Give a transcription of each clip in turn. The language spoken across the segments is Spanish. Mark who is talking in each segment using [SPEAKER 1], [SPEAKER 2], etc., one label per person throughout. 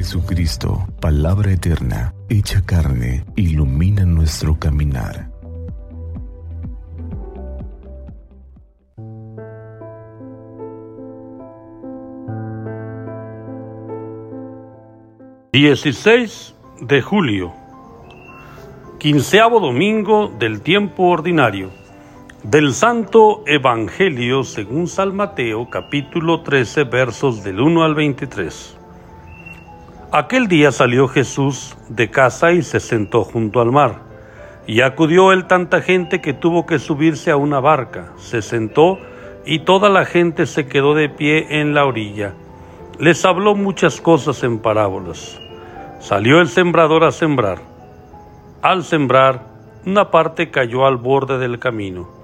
[SPEAKER 1] Jesucristo, palabra eterna, hecha carne, ilumina nuestro caminar.
[SPEAKER 2] Dieciséis de julio, quinceavo domingo del tiempo ordinario. Del Santo Evangelio según San Mateo capítulo 13 versos del 1 al 23. Aquel día salió Jesús de casa y se sentó junto al mar. Y acudió él tanta gente que tuvo que subirse a una barca. Se sentó y toda la gente se quedó de pie en la orilla. Les habló muchas cosas en parábolas. Salió el sembrador a sembrar. Al sembrar, una parte cayó al borde del camino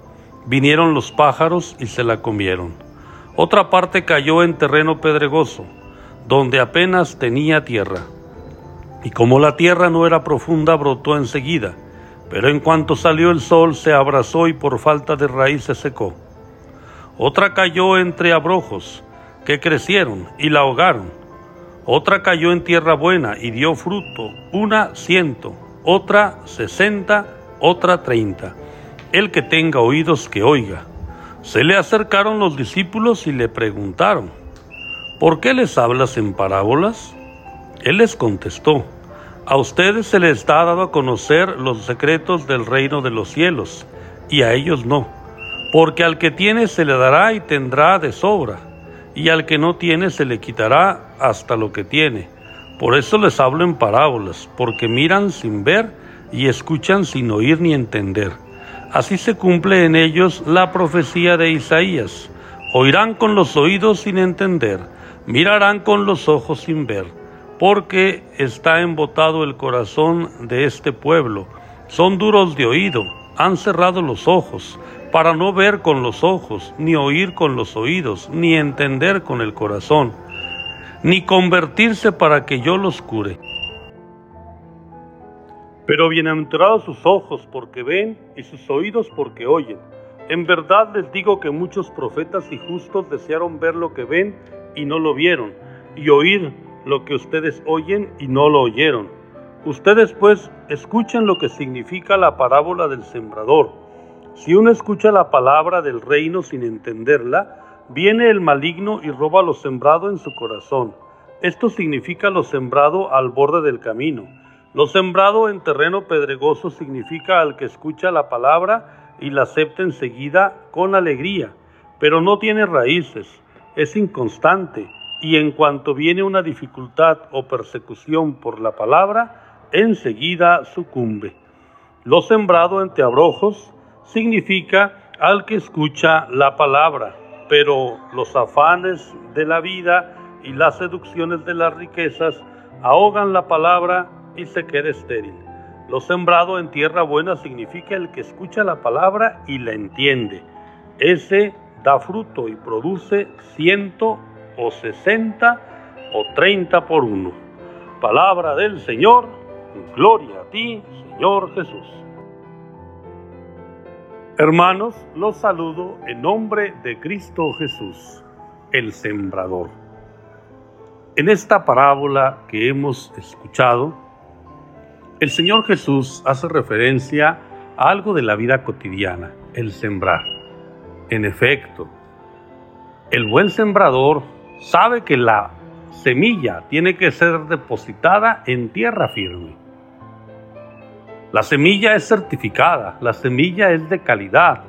[SPEAKER 2] Vinieron los pájaros y se la comieron. Otra parte cayó en terreno pedregoso, donde apenas tenía tierra. Y como la tierra no era profunda, brotó enseguida, pero en cuanto salió el sol se abrazó y por falta de raíz se secó. Otra cayó entre abrojos, que crecieron y la ahogaron. Otra cayó en tierra buena y dio fruto, una ciento, otra sesenta, otra treinta el que tenga oídos que oiga. Se le acercaron los discípulos y le preguntaron, ¿por qué les hablas en parábolas? Él les contestó, a ustedes se les ha dado a conocer los secretos del reino de los cielos, y a ellos no, porque al que tiene se le dará y tendrá de sobra, y al que no tiene se le quitará hasta lo que tiene. Por eso les hablo en parábolas, porque miran sin ver y escuchan sin oír ni entender Así se cumple en ellos la profecía de Isaías. Oirán con los oídos sin entender, mirarán con los ojos sin ver, porque está embotado el corazón de este pueblo. Son duros de oído, han cerrado los ojos, para no ver con los ojos, ni oír con los oídos, ni entender con el corazón, ni convertirse para que yo los cure. Pero bienaventurados sus ojos porque ven y sus oídos porque oyen. En verdad les digo que muchos profetas y justos desearon ver lo que ven y no lo vieron, y oír lo que ustedes oyen y no lo oyeron. Ustedes pues escuchen lo que significa la parábola del sembrador. Si uno escucha la palabra del reino sin entenderla, viene el maligno y roba lo sembrado en su corazón. Esto significa lo sembrado al borde del camino. Lo sembrado en terreno pedregoso significa al que escucha la palabra y la acepta enseguida con alegría, pero no tiene raíces, es inconstante y en cuanto viene una dificultad o persecución por la palabra, enseguida sucumbe. Lo sembrado entre abrojos significa al que escucha la palabra, pero los afanes de la vida y las seducciones de las riquezas ahogan la palabra y se queda estéril. Lo sembrado en tierra buena significa el que escucha la palabra y la entiende. Ese da fruto y produce ciento o sesenta o treinta por uno. Palabra del Señor, gloria a ti, Señor Jesús. Hermanos, los saludo en nombre de Cristo Jesús, el sembrador. En esta parábola que hemos escuchado, el Señor Jesús hace referencia a algo de la vida cotidiana, el sembrar. En efecto, el buen sembrador sabe que la semilla tiene que ser depositada en tierra firme. La semilla es certificada, la semilla es de calidad,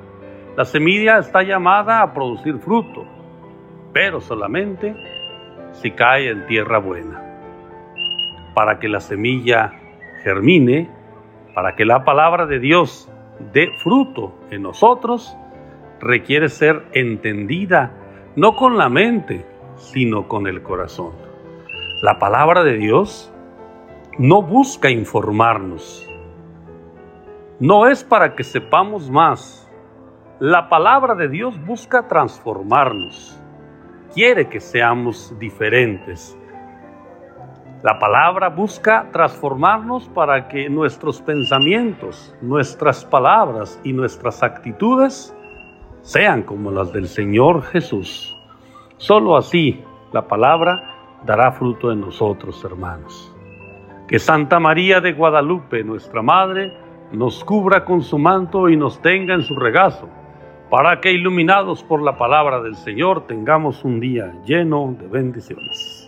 [SPEAKER 2] la semilla está llamada a producir fruto, pero solamente si cae en tierra buena. Para que la semilla germine, para que la palabra de Dios dé fruto en nosotros, requiere ser entendida no con la mente, sino con el corazón. La palabra de Dios no busca informarnos, no es para que sepamos más. La palabra de Dios busca transformarnos, quiere que seamos diferentes, la palabra busca transformarnos para que nuestros pensamientos, nuestras palabras y nuestras actitudes sean como las del Señor Jesús. Solo así la palabra dará fruto en nosotros, hermanos. Que Santa María de Guadalupe, nuestra Madre, nos cubra con su manto y nos tenga en su regazo, para que iluminados por la palabra del Señor tengamos un día lleno de bendiciones.